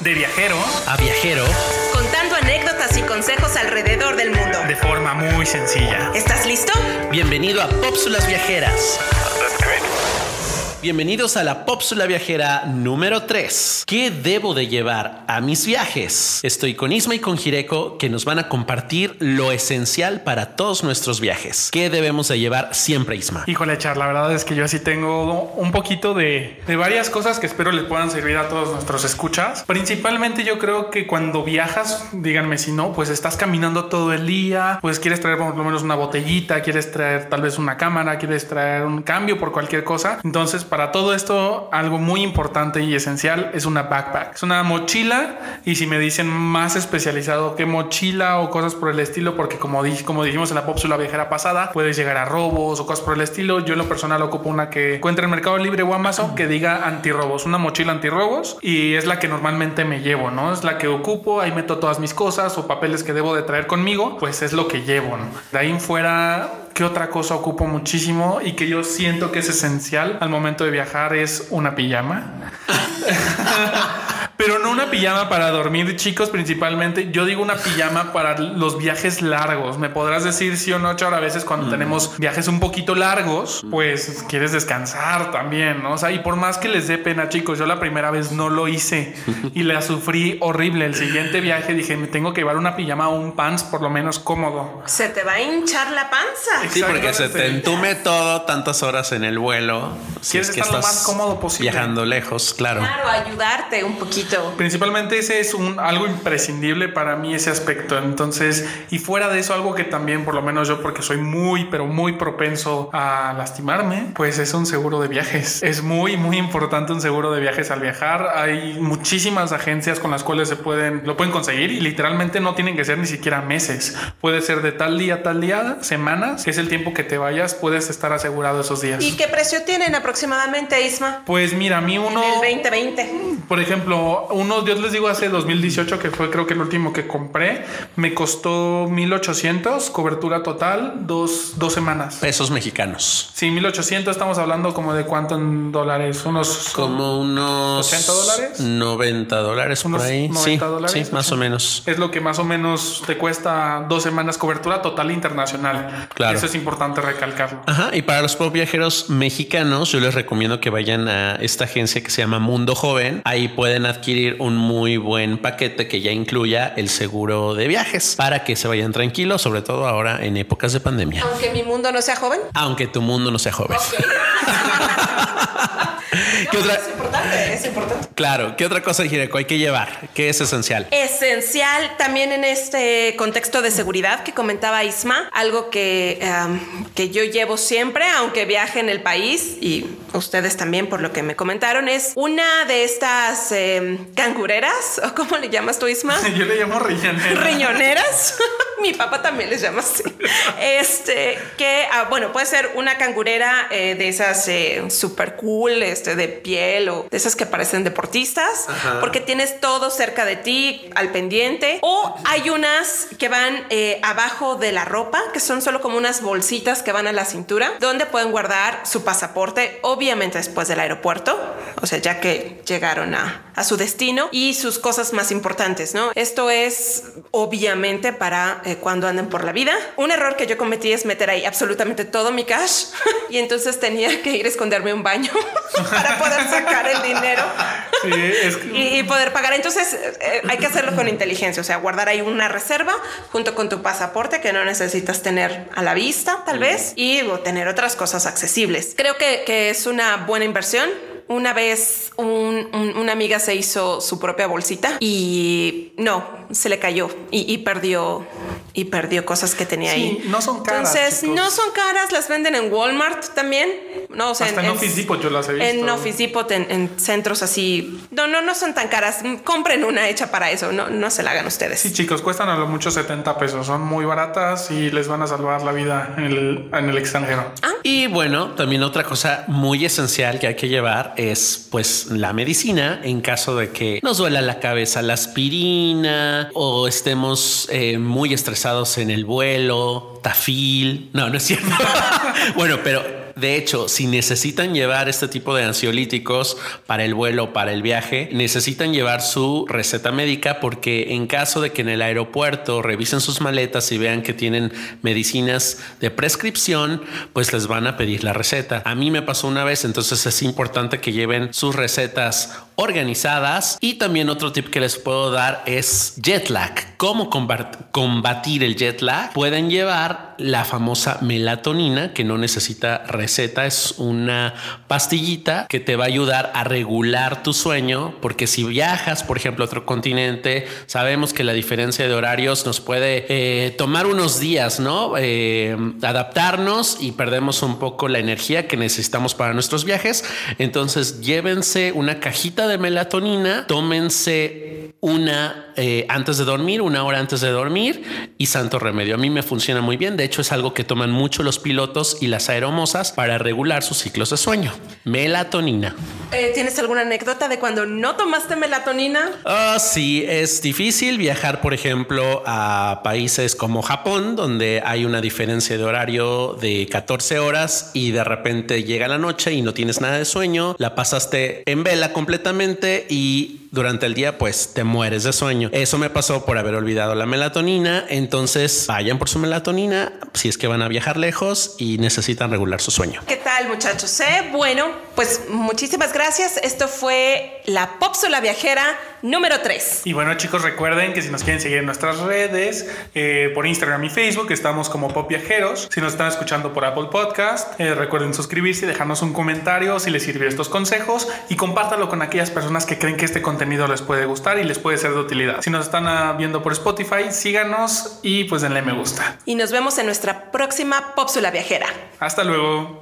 De viajero a viajero, contando anécdotas y consejos alrededor del mundo. de forma muy sencilla. ¿Estás listo? bienvenido a Pópsulas Viajeras. Bienvenidos a la Pópsula Viajera número 3. ¿Qué debo de llevar a mis viajes? Estoy con Isma y con Jireko que nos van a compartir lo esencial para todos nuestros viajes. ¿Qué debemos de llevar siempre, Isma? Híjole, Char, la verdad es que yo sí tengo un poquito de, de varias cosas que espero les puedan servir a todos nuestros escuchas. Principalmente yo creo que cuando viajas, díganme si no, pues estás caminando todo el día, pues quieres traer por lo menos una botellita, quieres traer tal vez una cámara, quieres traer un cambio por cualquier cosa. Entonces, para todo esto, algo muy importante y esencial es una backpack. Es una mochila y si me dicen más especializado que mochila o cosas por el estilo, porque como, di- como dijimos en la pópsula viajera pasada, puedes llegar a robos o cosas por el estilo. Yo en lo personal ocupo una que encuentre en Mercado Libre o Amazon que diga antirrobos, una mochila antirrobos y es la que normalmente me llevo, ¿no? Es la que ocupo, ahí meto todas mis cosas o papeles que debo de traer conmigo, pues es lo que llevo, ¿no? De ahí fuera ¿Qué otra cosa ocupo muchísimo y que yo siento que es esencial al momento de viajar es una pijama? Pero no una pijama para dormir, chicos, principalmente. Yo digo una pijama para los viajes largos. Me podrás decir sí o no, Char, a veces cuando tenemos viajes un poquito largos, pues quieres descansar también, ¿no? O sea, y por más que les dé pena, chicos, yo la primera vez no lo hice y la sufrí horrible. El siguiente viaje dije, me tengo que llevar una pijama o un pants por lo menos cómodo. Se te va a hinchar la panza. Sí, porque se te entume todo tantas horas en el vuelo. Si Quieres es que estar lo más cómodo posible. Viajando lejos, claro. Claro, ayudarte un poquito. Principalmente ese es un, algo imprescindible para mí ese aspecto. Entonces, y fuera de eso, algo que también, por lo menos yo, porque soy muy, pero muy propenso a lastimarme, pues es un seguro de viajes. Es muy, muy importante un seguro de viajes al viajar. Hay muchísimas agencias con las cuales se pueden, lo pueden conseguir y literalmente no tienen que ser ni siquiera meses. Puede ser de tal día a tal día, semanas, que es el tiempo que te vayas, puedes estar asegurado esos días. ¿Y qué precio tienen aproximadamente, Isma? Pues mira, a mí uno... En el 2020. Por ejemplo, uno, yo les digo hace 2018, que fue creo que el último que compré, me costó 1800, cobertura total, dos, dos semanas. Pesos mexicanos. Sí, 1800, estamos hablando como de cuánto en dólares, unos Como unos 80 dólares. 90 dólares por Unos ahí. 90 sí, dólares, sí, más o menos. Es lo que más o menos te cuesta dos semanas cobertura total internacional. Claro. Eso es importante recalcarlo. Ajá, y para los pop viajeros mexicanos, yo les recomiendo que vayan a esta agencia que se llama Mundo Joven. Ahí pueden adquirir un muy buen paquete que ya incluya el seguro de viajes para que se vayan tranquilos, sobre todo ahora en épocas de pandemia. Aunque mi mundo no sea joven. Aunque tu mundo no sea joven. ¿Qué No, otra? Es importante, es importante. Claro, ¿qué otra cosa, Jireko, hay que llevar? ¿Qué es esencial? Esencial también en este contexto de seguridad que comentaba Isma, algo que, um, que yo llevo siempre, aunque viaje en el país y ustedes también por lo que me comentaron, es una de estas em, cangureras, o cómo le llamas tú, Isma? Yo le llamo riñonera. riñoneras. Mi papá también les llama así. Este, que, ah, bueno, puede ser una cangurera eh, de esas eh, super cool, este, de piel o de esas que parecen deportistas, porque tienes todo cerca de ti, al pendiente. O hay unas que van eh, abajo de la ropa, que son solo como unas bolsitas que van a la cintura, donde pueden guardar su pasaporte, obviamente después del aeropuerto, o sea, ya que llegaron a, a su destino y sus cosas más importantes, ¿no? Esto es obviamente para eh, cuando anden por la vida. Un error que yo cometí es meter ahí absolutamente todo mi cash y entonces tenía que ir a esconderme un baño para poder sacar el dinero Sí, es que- y, y poder pagar. Entonces eh, hay que hacerlo con inteligencia, o sea, guardar ahí una reserva junto con tu pasaporte que no necesitas tener a la vista, tal vez, y o tener otras cosas accesibles. Creo que, que es una buena inversión. Una vez un- un- una amiga se hizo su propia bolsita y no, se le cayó y perdió y perdió cosas que tenía Sí, ahí. no son caras, Entonces, chicos. no son caras, las venden en Walmart también. No, o sea, Hasta en Office Depot yo las he visto. En Office Depot, en, en centros así. No, no, no son tan caras. Compren una hecha para eso. No, no se la hagan ustedes. Sí, chicos, cuestan a lo mucho 70 pesos. Son muy baratas y les van a salvar la vida en el, en el extranjero. Y bueno, también otra cosa muy esencial que hay que llevar es pues la medicina en caso de que nos duela la cabeza la aspirina o estemos eh, muy estresados en el vuelo, tafil. No, no es cierto. bueno, pero De hecho, si necesitan llevar este tipo de ansiolíticos para el vuelo, para el viaje, necesitan llevar su receta médica porque en caso de que en el aeropuerto revisen sus maletas y vean que tienen medicinas de prescripción, pues les van a pedir la receta. A mí me pasó una vez, entonces es importante que lleven sus recetas organizadas. Y también otro tip que les puedo dar es jet lag. ¿Cómo combatir el jet lag? Pueden llevar la famosa melatonina que no necesita receta. Es una pastillita que te va a ayudar a regular tu sueño porque si viajas, por ejemplo, a otro continente, sabemos que la diferencia de horarios nos puede eh, tomar unos días, ¿no? Eh, adaptarnos y perdemos un poco la energía que necesitamos para nuestros viajes. Entonces llévense una cajita de melatonina, tómense una eh, antes de dormir, una hora antes de dormir y santo remedio. A mí me funciona muy bien. De hecho, es algo que toman mucho los pilotos y las aeromosas para regular sus ciclos de sueño. Melatonina. Eh, ¿Tienes alguna anécdota de cuando no tomaste melatonina? Ah, sí, es difícil viajar, por ejemplo, a países como Japón, donde hay una diferencia de horario de 14 horas y de repente llega la noche y no tienes nada de sueño, la pasaste en vela completamente y durante el día pues te mueres de sueño. Eso me pasó por haber olvidado la melatonina. Entonces vayan por su melatonina si es que van a viajar lejos y necesitan regular su sueño. ¿Qué tal muchachos? Eh? Bueno, pues muchísimas gracias. Esto fue la Pópsula Viajera número 3. Y bueno chicos, recuerden que si nos quieren seguir en nuestras redes, eh, por Instagram y Facebook, estamos como Pop Viajeros. Si nos están escuchando por Apple Podcast, eh, recuerden suscribirse y dejarnos un comentario si les sirvió estos consejos y compártalo con aquellas personas que creen que este contenido les puede gustar y les puede ser de utilidad. Si nos están ah, viendo por Spotify, síganos y pues denle me gusta. Y nos vemos en nuestra próxima Pópsula Viajera. Hasta luego.